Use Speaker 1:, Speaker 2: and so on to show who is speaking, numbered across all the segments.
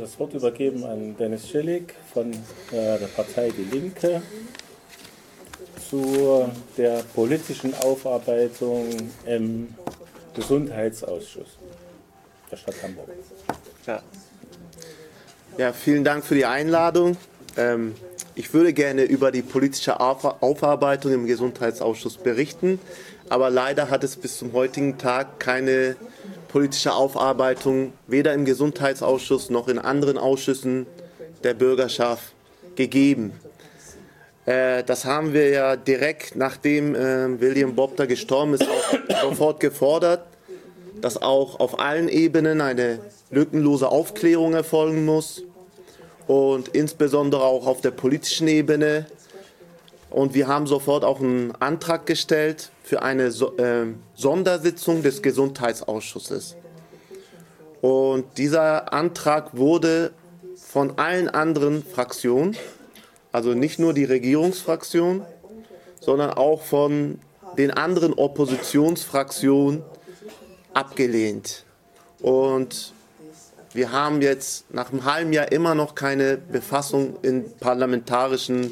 Speaker 1: Das Wort übergeben an Dennis Schillig von äh, der Partei Die Linke zu der politischen Aufarbeitung im Gesundheitsausschuss der Stadt Hamburg.
Speaker 2: Ja, ja vielen Dank für die Einladung. Ähm, ich würde gerne über die politische Aufarbeitung im Gesundheitsausschuss berichten, aber leider hat es bis zum heutigen Tag keine politische Aufarbeitung weder im Gesundheitsausschuss noch in anderen Ausschüssen der Bürgerschaft gegeben. Äh, das haben wir ja direkt nachdem äh, William Bobter gestorben ist, sofort gefordert, dass auch auf allen Ebenen eine lückenlose Aufklärung erfolgen muss und insbesondere auch auf der politischen Ebene. Und wir haben sofort auch einen Antrag gestellt für eine so äh, Sondersitzung des Gesundheitsausschusses. Und dieser Antrag wurde von allen anderen Fraktionen, also nicht nur die Regierungsfraktion, sondern auch von den anderen Oppositionsfraktionen abgelehnt. Und wir haben jetzt nach einem halben Jahr immer noch keine Befassung in parlamentarischen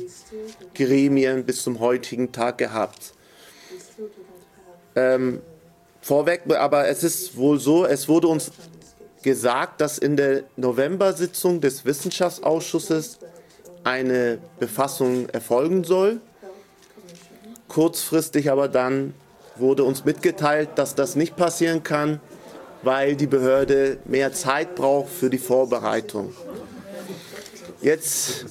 Speaker 2: Gremien bis zum heutigen Tag gehabt. Ähm, vorweg, aber es ist wohl so, es wurde uns gesagt, dass in der November-Sitzung des Wissenschaftsausschusses eine Befassung erfolgen soll. Kurzfristig aber dann wurde uns mitgeteilt, dass das nicht passieren kann, weil die Behörde mehr Zeit braucht für die Vorbereitung. Jetzt,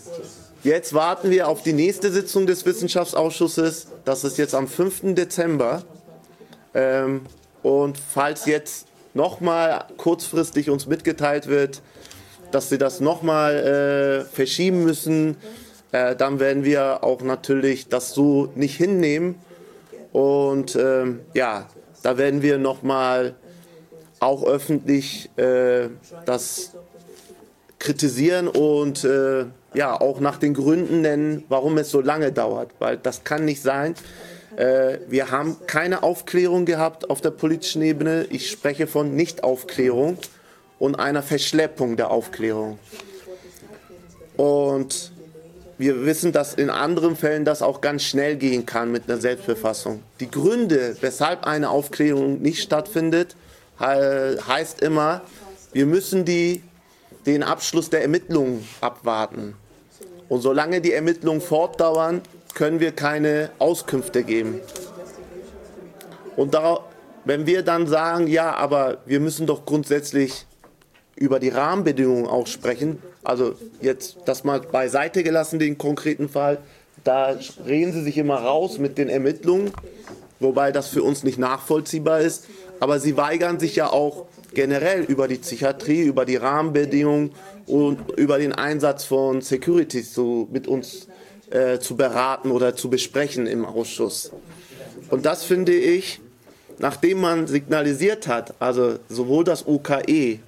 Speaker 2: jetzt warten wir auf die nächste Sitzung des Wissenschaftsausschusses. Das ist jetzt am 5. Dezember. Ähm, und falls jetzt nochmal kurzfristig uns mitgeteilt wird, dass sie das nochmal äh, verschieben müssen, äh, dann werden wir auch natürlich das so nicht hinnehmen. Und ähm, ja, da werden wir nochmal auch öffentlich äh, das kritisieren und äh, ja auch nach den Gründen nennen, warum es so lange dauert, weil das kann nicht sein. Äh, wir haben keine Aufklärung gehabt auf der politischen Ebene. Ich spreche von Nichtaufklärung und einer Verschleppung der Aufklärung. Und wir wissen, dass in anderen Fällen das auch ganz schnell gehen kann mit einer Selbstbefassung. Die Gründe, weshalb eine Aufklärung nicht stattfindet, heißt immer, wir müssen die, den Abschluss der Ermittlungen abwarten. Und solange die Ermittlungen fortdauern, können wir keine Auskünfte geben. Und da, wenn wir dann sagen, ja, aber wir müssen doch grundsätzlich über die Rahmenbedingungen auch sprechen, also jetzt das mal beiseite gelassen, den konkreten Fall, da reden Sie sich immer raus mit den Ermittlungen, wobei das für uns nicht nachvollziehbar ist. Aber Sie weigern sich ja auch generell über die Psychiatrie, über die Rahmenbedingungen und über den Einsatz von Securities zu, mit uns äh, zu beraten oder zu besprechen im Ausschuss. Und das finde ich, nachdem man signalisiert hat, also sowohl das OKE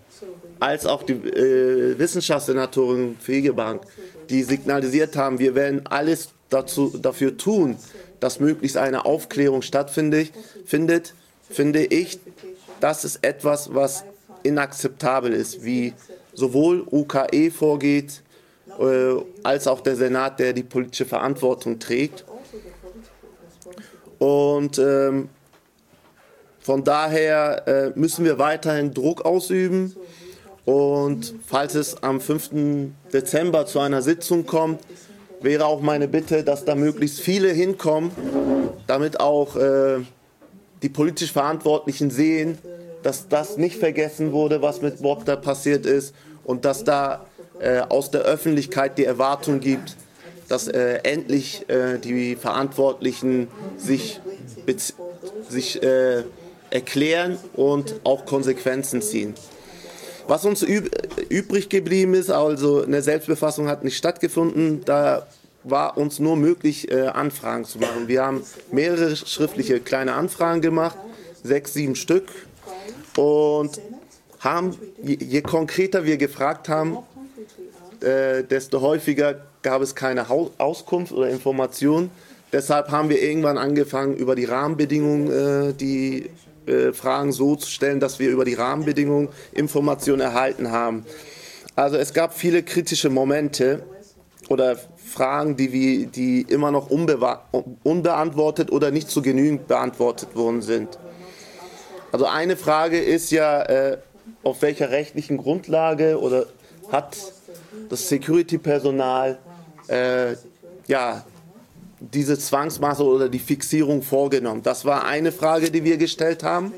Speaker 2: als auch die äh, Wissenschaftssenatorin Fegebank, die signalisiert haben, wir werden alles dazu, dafür tun, dass möglichst eine Aufklärung stattfindet, findet, finde ich, das ist etwas, was inakzeptabel ist, wie sowohl UKE vorgeht, als auch der Senat, der die politische Verantwortung trägt. Und ähm, von daher äh, müssen wir weiterhin Druck ausüben. Und falls es am 5. Dezember zu einer Sitzung kommt, wäre auch meine Bitte, dass da möglichst viele hinkommen, damit auch äh, die politisch Verantwortlichen sehen, dass das nicht vergessen wurde, was mit Bob da passiert ist und dass da äh, aus der Öffentlichkeit die Erwartung gibt, dass äh, endlich äh, die Verantwortlichen sich, sich äh, erklären und auch Konsequenzen ziehen. Was uns üb übrig geblieben ist, also eine Selbstbefassung hat nicht stattgefunden, da war uns nur möglich, äh, Anfragen zu machen. Wir haben mehrere schriftliche kleine Anfragen gemacht, sechs, sieben Stück. Und haben, je, je konkreter wir gefragt haben, äh, desto häufiger gab es keine Haus Auskunft oder Information. Deshalb haben wir irgendwann angefangen, über die Rahmenbedingungen äh, die äh, Fragen so zu stellen, dass wir über die Rahmenbedingungen Informationen erhalten haben. Also es gab viele kritische Momente oder Fragen, die, wir, die immer noch unbeantwortet oder nicht zu genügend beantwortet worden sind. Also eine Frage ist ja, äh, auf welcher rechtlichen Grundlage oder hat das Security-Personal äh, ja, diese Zwangsmaße oder die Fixierung vorgenommen? Das war eine Frage, die wir gestellt haben.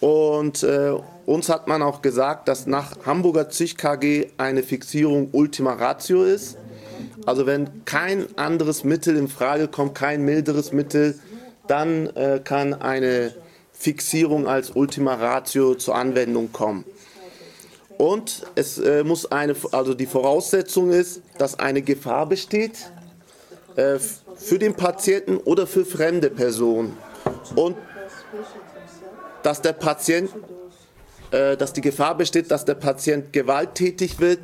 Speaker 2: Und äh, uns hat man auch gesagt, dass nach Hamburger Zücht KG eine Fixierung Ultima Ratio ist. Also wenn kein anderes Mittel in Frage kommt, kein milderes Mittel, dann äh, kann eine Fixierung als Ultima Ratio zur Anwendung kommen. Und es äh, muss eine, also die Voraussetzung ist, dass eine Gefahr besteht äh, für den Patienten oder für fremde Personen. Und dass der Patient, äh, dass die Gefahr besteht, dass der Patient gewalttätig wird,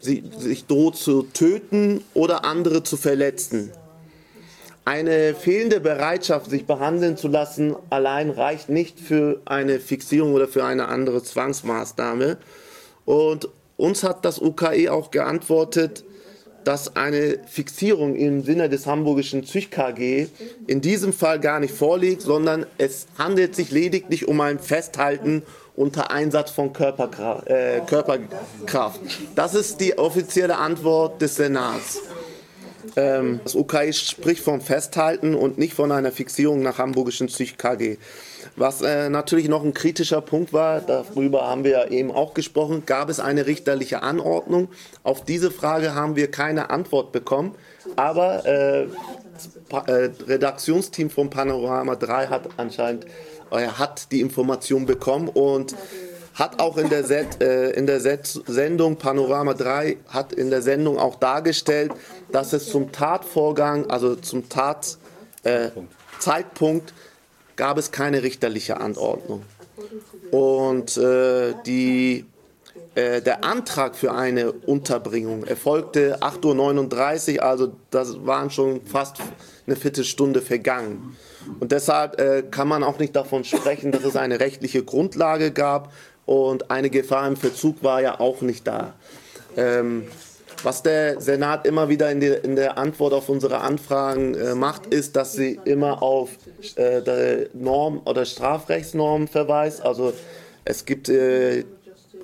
Speaker 2: sie, sich droht zu töten oder andere zu verletzen. Eine fehlende Bereitschaft, sich behandeln zu lassen, allein reicht nicht für eine Fixierung oder für eine andere Zwangsmaßnahme. Und uns hat das UKE auch geantwortet, dass eine Fixierung im Sinne des hamburgischen Züch KG in diesem Fall gar nicht vorliegt, sondern es handelt sich lediglich um ein Festhalten unter Einsatz von Körperkraft. Äh, Körperkraft. Das ist die offizielle Antwort des Senats. Ähm, das UKI spricht vom Festhalten und nicht von einer Fixierung nach hamburgischen KG. Was äh, natürlich noch ein kritischer Punkt war, darüber haben wir ja eben auch gesprochen, gab es eine richterliche Anordnung. Auf diese Frage haben wir keine Antwort bekommen, aber äh, das äh, Redaktionsteam von Panorama 3 hat anscheinend äh, hat die Information bekommen und hat auch in der, Set, äh, in der Set Sendung Panorama 3 hat in der Sendung auch dargestellt, dass es zum Tatvorgang, also zum Tatzeitpunkt, äh, gab es keine richterliche Anordnung. Und äh, die, äh, der Antrag für eine Unterbringung erfolgte 8.39 Uhr, also das waren schon fast eine Viertelstunde vergangen. Und deshalb äh, kann man auch nicht davon sprechen, dass es eine rechtliche Grundlage gab, und eine Gefahr im Verzug war ja auch nicht da. Ähm, was der Senat immer wieder in, die, in, der Antwort auf unsere Anfragen äh, macht, ist, dass sie immer auf äh, Norm oder Strafrechtsnormen verweist. Also es gibt äh,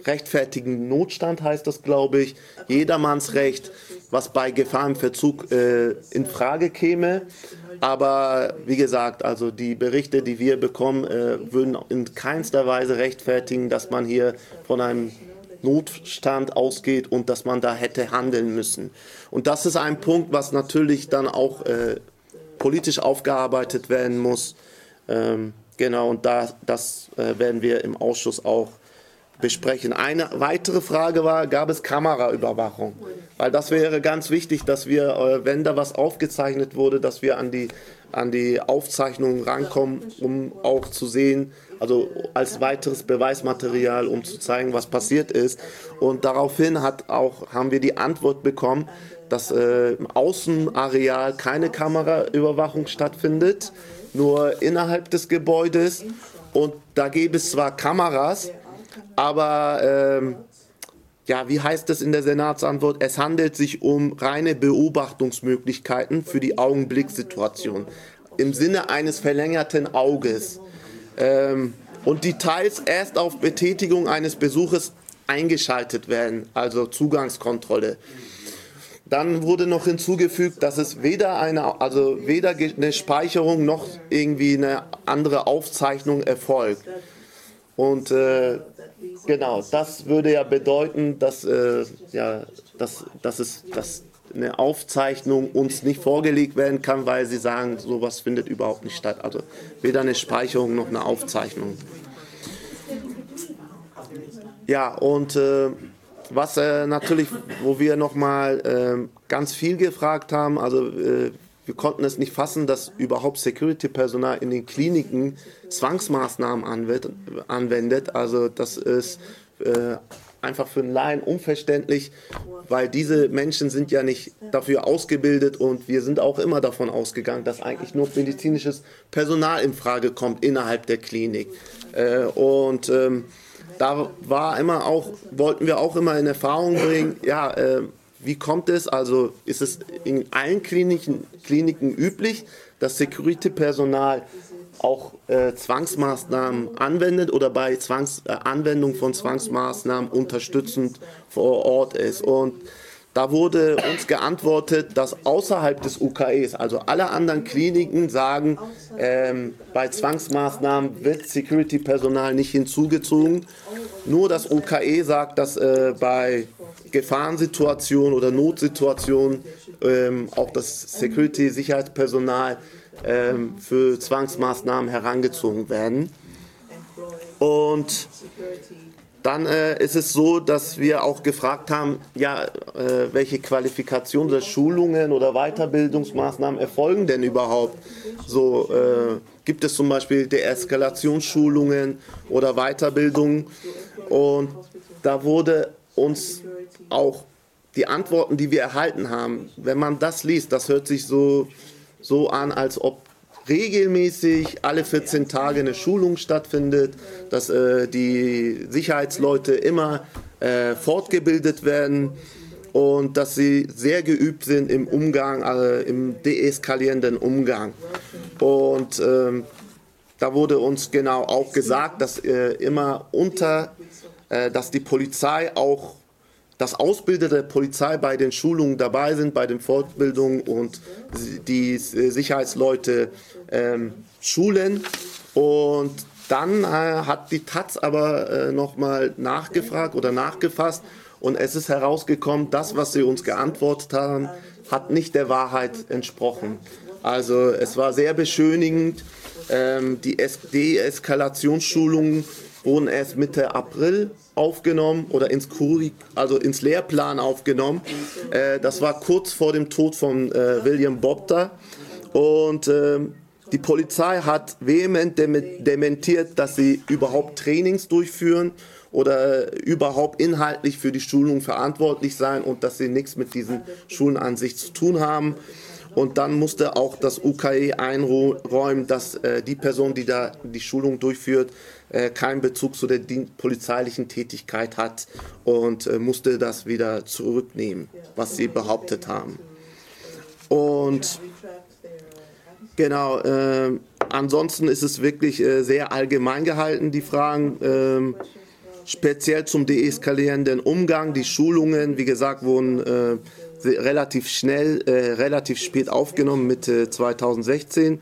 Speaker 2: rechtfertigen Notstand, heißt das, glaube ich, Jedermannsrecht, was bei Gefahr im Verzug äh, in Frage käme. Aber wie gesagt, also die Berichte, die wir bekommen, äh, würden in keinster Weise rechtfertigen, dass man hier von einem Notstand ausgeht und dass man da hätte handeln müssen. Und das ist ein Punkt, was natürlich dann auch äh, politisch aufgearbeitet werden muss. Ähm, genau, und da, das äh, werden wir im Ausschuss auch besprechen. Eine weitere Frage war, gab es Kameraüberwachung? Weil das wäre ganz wichtig, dass wir, äh, wenn da was aufgezeichnet wurde, dass wir an die, an die Aufzeichnungen rankommen, um auch zu sehen, also als weiteres Beweismaterial, um zu zeigen, was passiert ist. Und daraufhin hat auch, haben wir die Antwort bekommen, dass äh, im Außenareal keine Kameraüberwachung stattfindet, nur innerhalb des Gebäudes. Und da gäbe es zwar Kameras, aber ähm, ja, wie heißt es in der Senatsantwort? Es handelt sich um reine Beobachtungsmöglichkeiten für die Augenblickssituation im Sinne eines verlängerten Auges. Ähm, und die teils erst auf Betätigung eines Besuches eingeschaltet werden, also Zugangskontrolle. Dann wurde noch hinzugefügt, dass es weder eine, also weder eine Speicherung noch irgendwie eine andere Aufzeichnung erfolgt. Und äh, genau, das würde ja bedeuten, dass, äh, ja, dass, dass, es, dass eine Aufzeichnung uns nicht vorgelegt werden kann, weil sie sagen, sowas findet überhaupt nicht statt. Also weder eine Speicherung noch eine Aufzeichnung. Ja, und äh, was äh, natürlich, wo wir nochmal äh, ganz viel gefragt haben, also äh, wir konnten es nicht fassen, dass überhaupt Security-Personal in den Kliniken Zwangsmaßnahmen anwendet. Also das ist äh, einfach für einen Laien unverständlich, weil diese Menschen sind ja nicht dafür ausgebildet und wir sind auch immer davon ausgegangen, dass eigentlich nur medizinisches Personal in Frage kommt innerhalb der Klinik. Äh, und ähm, da war immer auch, wollten wir auch immer in Erfahrung bringen, ja, äh, wie kommt es, also ist es in allen Kliniken, Kliniken üblich, dass Security-Personal auch äh, Zwangsmaßnahmen anwendet oder bei Zwangs, äh, Anwendung von Zwangsmaßnahmen unterstützend vor Ort ist. Und da wurde uns geantwortet, dass außerhalb des UKEs, also alle anderen Kliniken sagen, ähm, bei Zwangsmaßnahmen wird Security-Personal nicht hinzugezogen. Nur das UKE sagt, dass äh, bei Gefahrensituationen oder Notsituationen ähm, auch das Security-Sicherheitspersonal ähm, für Zwangsmaßnahmen herangezogen werden. Und dann äh, ist es so, dass wir auch gefragt haben, ja, äh, welche Qualifikationen oder Schulungen oder Weiterbildungsmaßnahmen erfolgen denn überhaupt? So äh, gibt es zum Beispiel Deeskalationsschulungen oder Weiterbildungen und da wurde uns auch die Antworten, die wir erhalten haben, wenn man das liest, das hört sich so, so an, als ob regelmäßig alle 14 Tage eine Schulung stattfindet, dass äh, die Sicherheitsleute immer äh, fortgebildet werden und dass sie sehr geübt sind im Umgang, äh, im deeskalierenden Umgang. Und ähm, da wurde uns genau auch gesagt, dass äh, immer unter, äh, dass die Polizei auch dass Ausbilder der Polizei bei den Schulungen dabei sind, bei den Fortbildungen und die Sicherheitsleute ähm, schulen. Und dann äh, hat die Taz aber äh, nochmal nachgefragt oder nachgefasst und es ist herausgekommen, das, was sie uns geantwortet haben, hat nicht der Wahrheit entsprochen. Also es war sehr beschönigend. Ähm, die Deeskalationsschulungen wurden erst Mitte April aufgenommen oder ins Kurik, also ins Lehrplan aufgenommen. Äh, das war kurz vor dem Tod von äh, William Bobter und äh, die Polizei hat vehement dementiert, dass sie überhaupt Trainings durchführen oder überhaupt inhaltlich für die Schulung verantwortlich sein und dass sie nichts mit diesen Schulen an sich zu tun haben. Und dann musste auch das UKE einräumen, dass äh, die Person, die da die Schulung durchführt, äh, keinen Bezug zu der polizeilichen Tätigkeit hat und äh, musste das wieder zurücknehmen, was sie behauptet haben. Und genau, äh, ansonsten ist es wirklich äh, sehr allgemein gehalten, die Fragen. Ähm, speziell zum deeskalierenden Umgang, die Schulungen, wie gesagt, wurden äh, relativ schnell, äh, relativ spät aufgenommen, Mitte 2016.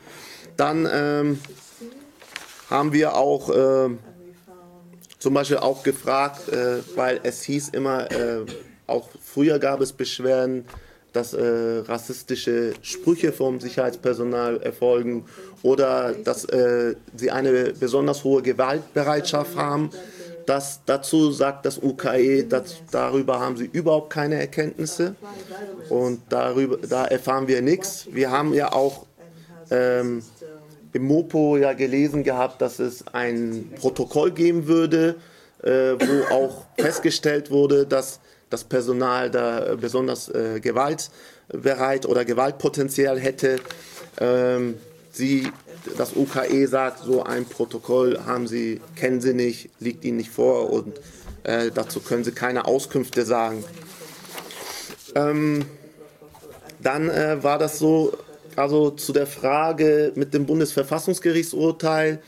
Speaker 2: Dann ähm, haben wir auch äh, zum Beispiel auch gefragt, äh, weil es hieß immer, äh, auch früher gab es Beschwerden, dass äh, rassistische Sprüche vom Sicherheitspersonal erfolgen oder dass äh, sie eine besonders hohe Gewaltbereitschaft haben. Das, dazu sagt das UKE, dass, darüber haben sie überhaupt keine Erkenntnisse und darüber, da erfahren wir nichts. Wir haben ja auch ähm, im Mopo ja gelesen gehabt, dass es ein Protokoll geben würde, äh, wo auch festgestellt wurde, dass das Personal da besonders äh, gewaltbereit oder Gewaltpotenzial hätte. Ähm, sie, das UKE sagt, so ein Protokoll haben sie, kennen sie nicht, liegt ihnen nicht vor und äh, dazu können sie keine Auskünfte sagen. Ähm, dann äh, war das so, also zu der Frage mit dem Bundesverfassungsgerichtsurteil,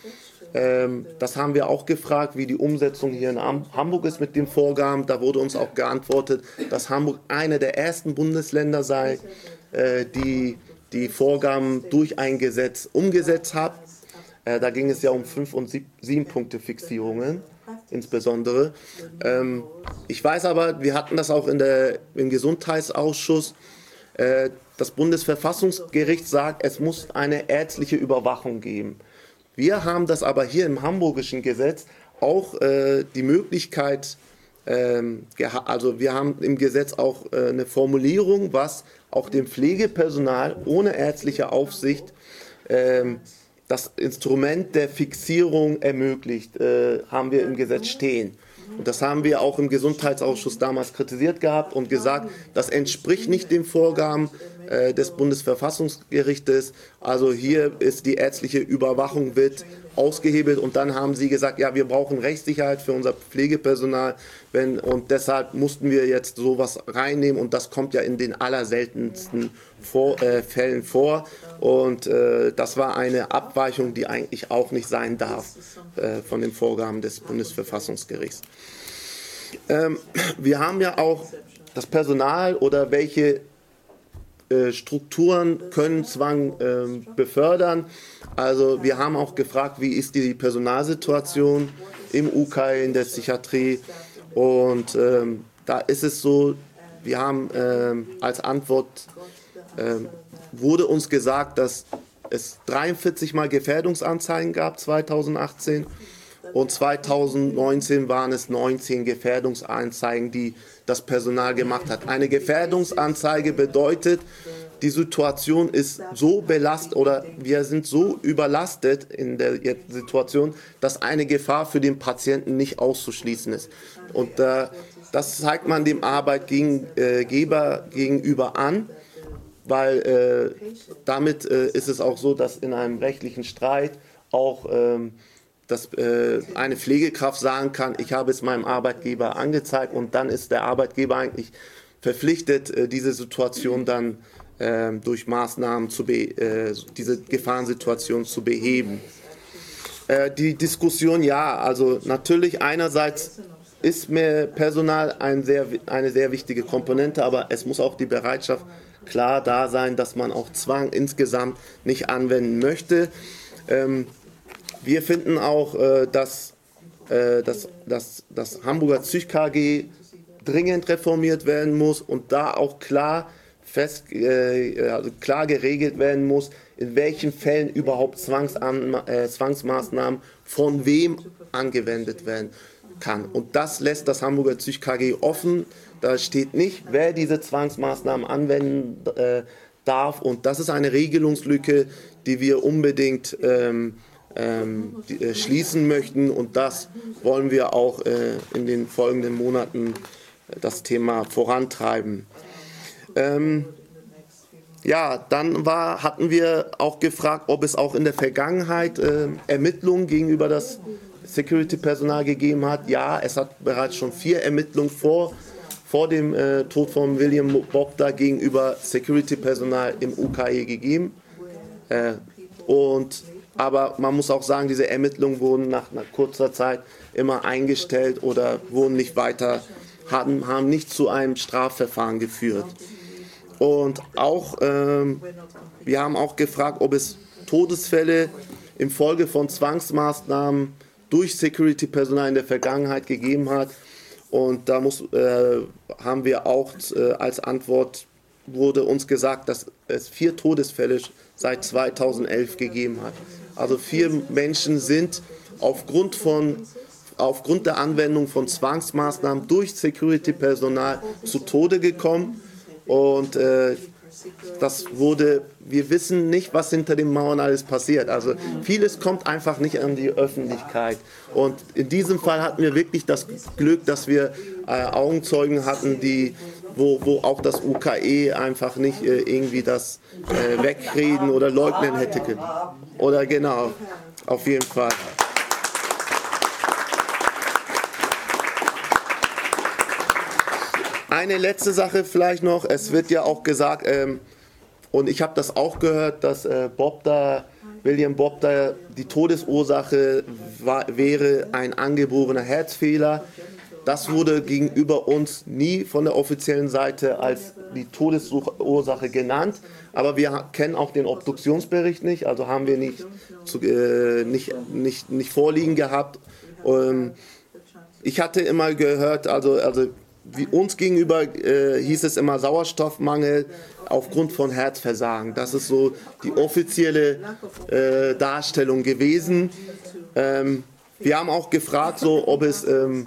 Speaker 2: ähm, das haben wir auch gefragt, wie die Umsetzung hier in Hamburg ist mit dem Vorgaben. Da wurde uns auch geantwortet, dass Hamburg eine der ersten Bundesländer sei, äh, die die Vorgaben durch ein Gesetz umgesetzt hat. Äh, da ging es ja um fünf und sieben Punkte Fixierungen insbesondere. Ähm, ich weiß aber, wir hatten das auch in der, im Gesundheitsausschuss, äh, das Bundesverfassungsgericht sagt, es muss eine ärztliche Überwachung geben. Wir haben das aber hier im hamburgischen Gesetz auch äh, die Möglichkeit, also wir haben im Gesetz auch äh, eine Formulierung, was auch dem Pflegepersonal ohne ärztliche Aufsicht ähm, das Instrument der Fixierung ermöglicht, äh, haben wir im Gesetz stehen. Und das haben wir auch im Gesundheitsausschuss damals kritisiert gehabt und gesagt, das entspricht nicht den Vorgaben äh, des Bundesverfassungsgerichtes. Also hier ist die ärztliche Überwachung wird ausgehebelt und dann haben sie gesagt, ja, wir brauchen Rechtssicherheit für unser Pflegepersonal wenn, und deshalb mussten wir jetzt sowas reinnehmen und das kommt ja in den allerseltensten vor, äh, Fällen vor und äh, das war eine Abweichung, die eigentlich auch nicht sein darf äh, von den Vorgaben des Bundesverfassungsgerichts. Ähm, wir haben ja auch das Personal oder welche Strukturen können Zwang äh, befördern. Also wir haben auch gefragt, wie ist die Personalsituation im UK, in der Psychiatrie. Und ähm, da ist es so, wir haben ähm, als Antwort, ähm, wurde uns gesagt, dass es 43 Mal Gefährdungsanzeigen gab 2018 und 2019 waren es 19 Gefährdungsanzeigen, die das Personal gemacht hat. Eine Gefährdungsanzeige bedeutet, die Situation ist so belastet oder wir sind so überlastet in der Situation, dass eine Gefahr für den Patienten nicht auszuschließen ist. Und äh, das zeigt man dem Arbeitgeber gegenüber an, weil äh, damit äh, ist es auch so, dass in einem rechtlichen Streit auch ähm, dass äh, eine Pflegekraft sagen kann, ich habe es meinem Arbeitgeber angezeigt und dann ist der Arbeitgeber eigentlich verpflichtet, äh, diese Situation dann äh, durch Maßnahmen zu äh, diese Gefahrensituation zu beheben. Äh, die Diskussion, ja, also natürlich einerseits ist mehr Personal ein sehr, eine sehr wichtige Komponente, aber es muss auch die Bereitschaft klar da sein, dass man auch Zwang insgesamt nicht anwenden möchte. Ähm, wir finden auch, äh, dass, äh, dass, dass das Hamburger Psych KG dringend reformiert werden muss und da auch klar fest, äh, also klar geregelt werden muss, in welchen Fällen überhaupt Zwangsan äh, Zwangsmaßnahmen von wem angewendet werden kann. Und das lässt das Hamburger Psych KG offen. Da steht nicht, wer diese Zwangsmaßnahmen anwenden äh, darf. Und das ist eine Regelungslücke, die wir unbedingt ähm, ähm, die, äh, schließen möchten. Und das wollen wir auch äh, in den folgenden Monaten äh, das Thema vorantreiben. Ähm, ja, dann war, hatten wir auch gefragt, ob es auch in der Vergangenheit äh, Ermittlungen gegenüber das Security-Personal gegeben hat. Ja, es hat bereits schon vier Ermittlungen vor, vor dem äh, Tod von William Bogda gegenüber Security-Personal im UKE gegeben. Äh, und aber man muss auch sagen, diese Ermittlungen wurden nach, nach kurzer Zeit immer eingestellt oder wurden nicht weiter, haben, haben nicht zu einem Strafverfahren geführt. Und auch, ähm, wir haben auch gefragt, ob es Todesfälle infolge von Zwangsmaßnahmen durch Security-Personal in der Vergangenheit gegeben hat. Und da muss, äh, haben wir auch äh, als Antwort wurde uns gesagt, dass es vier Todesfälle seit 2011 gegeben hat. Also vier Menschen sind aufgrund, von, aufgrund der Anwendung von Zwangsmaßnahmen durch Security-Personal zu Tode gekommen. Und äh, das wurde, wir wissen nicht, was hinter den Mauern alles passiert. Also vieles kommt einfach nicht an die Öffentlichkeit. Und in diesem Fall hatten wir wirklich das Glück, dass wir äh, Augenzeugen hatten, die wo, wo auch das UKE einfach nicht äh, irgendwie das äh, wegreden oder leugnen hätte können. Oder genau, auf jeden Fall. Eine letzte Sache vielleicht noch. Es wird ja auch gesagt, ähm, und ich habe das auch gehört, dass äh, Bob da, William Bob da, die Todesursache war, wäre ein angeborener Herzfehler. Das wurde gegenüber uns nie von der offiziellen Seite als die Todesursache genannt. Aber wir kennen auch den Obduktionsbericht nicht, also haben wir nicht, zu, äh, nicht, nicht, nicht vorliegen gehabt. Ähm, ich hatte immer gehört, also, also wie uns gegenüber äh, hieß es immer Sauerstoffmangel aufgrund von Herzversagen. Das ist so die offizielle äh, Darstellung gewesen. Ähm, wir haben auch gefragt, so, ob es ähm,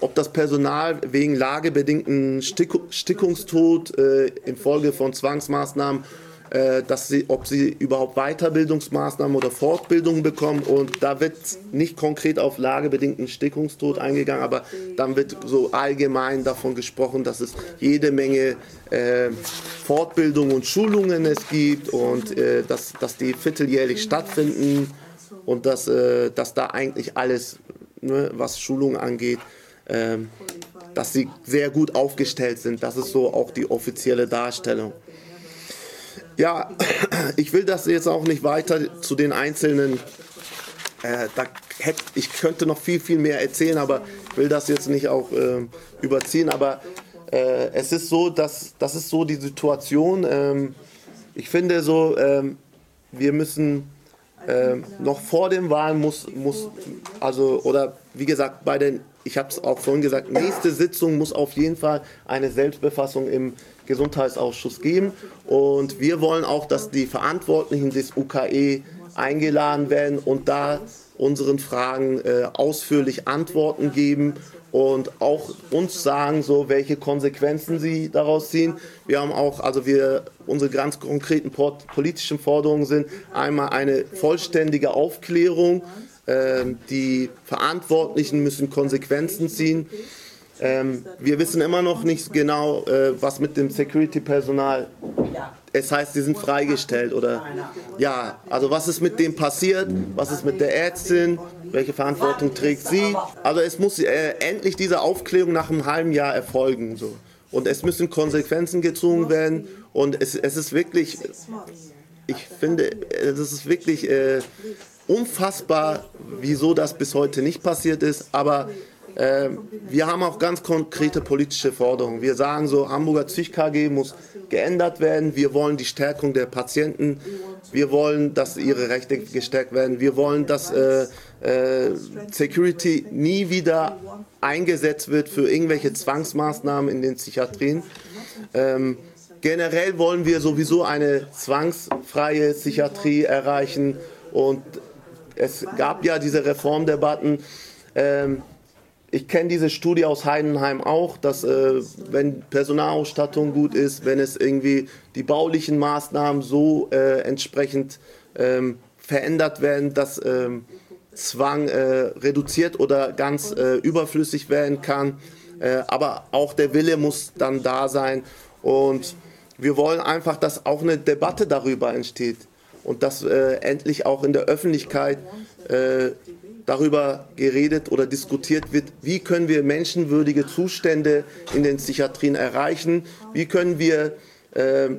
Speaker 2: ob das Personal wegen lagebedingten Stick Stickungstod äh, infolge von Zwangsmaßnahmen äh, dass sie, ob sie überhaupt Weiterbildungsmaßnahmen oder Fortbildungen bekommen. Und da wird nicht konkret auf lagebedingten Stickungstod eingegangen, aber dann wird so allgemein davon gesprochen, dass es jede Menge äh, Fortbildungen und Schulungen es gibt und äh, dass, dass die vierteljährlich stattfinden und dass, äh, dass da eigentlich alles, ne, was Schulungen angeht, ähm, dass sie sehr gut aufgestellt sind. Das ist so auch die offizielle Darstellung. Ja, ich will das jetzt auch nicht weiter zu den einzelnen. Äh, da hätte, ich könnte noch viel, viel mehr erzählen, aber ich will das jetzt nicht auch äh, überziehen. Aber äh, es ist so, dass das ist so die Situation. Ähm, ich finde so, ähm, wir müssen ähm, noch vor den Wahlen muss, muss also oder wie gesagt bei den ich habe es auch vorhin gesagt, nächste Sitzung muss auf jeden Fall eine Selbstbefassung im Gesundheitsausschuss geben. Und wir wollen auch, dass die Verantwortlichen des UKE eingeladen werden und da unseren Fragen äh, ausführlich Antworten geben und auch uns sagen, so welche Konsequenzen sie daraus ziehen. Wir haben auch, also wir, unsere ganz konkreten politischen Forderungen sind einmal eine vollständige Aufklärung die Verantwortlichen müssen Konsequenzen ziehen. Ähm, wir wissen immer noch nicht genau, äh, was mit dem Security-Personal. Es heißt, sie sind freigestellt oder ja, also was ist mit dem passiert? Was ist mit der Ärztin? Welche Verantwortung trägt sie? Also es muss äh, endlich diese Aufklärung nach einem halben Jahr erfolgen so. Und es müssen Konsequenzen gezogen werden und es, es ist wirklich, ich finde, es ist wirklich äh, unfassbar, wieso das bis heute nicht passiert ist, aber äh, wir haben auch ganz konkrete politische Forderungen. Wir sagen so, Hamburger Psych KG muss geändert werden. Wir wollen die Stärkung der Patienten. Wir wollen, dass ihre Rechte gestärkt werden. Wir wollen, dass äh, äh, Security nie wieder eingesetzt wird für irgendwelche Zwangsmaßnahmen in den Psychiatrien. Ähm, generell wollen wir sowieso eine zwangsfreie Psychiatrie erreichen und es gab ja diese Reformdebatten. Ähm, ich kenne diese Studie aus Heidenheim auch, dass äh, wenn Personalausstattung gut ist, wenn es irgendwie die baulichen Maßnahmen so äh, entsprechend ähm, verändert werden, dass ähm, Zwang äh, reduziert oder ganz äh, überflüssig werden kann. Äh, aber auch der Wille muss dann da sein. Und wir wollen einfach, dass auch eine Debatte darüber entsteht und dass äh, endlich auch in der Öffentlichkeit äh, darüber geredet oder diskutiert wird, wie können wir menschenwürdige Zustände in den Psychiatrien erreichen, wie können wir äh,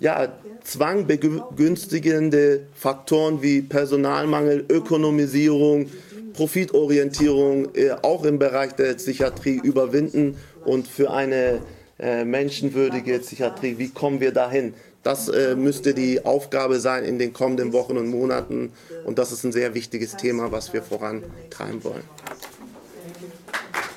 Speaker 2: ja, zwangbegünstigende Faktoren wie Personalmangel, Ökonomisierung, Profitorientierung äh, auch im Bereich der Psychiatrie überwinden und für eine äh, menschenwürdige Psychiatrie, wie kommen wir dahin? Das äh, müsste die Aufgabe sein in den kommenden Wochen und Monaten. Und das ist ein sehr wichtiges Thema, was wir vorantreiben wollen.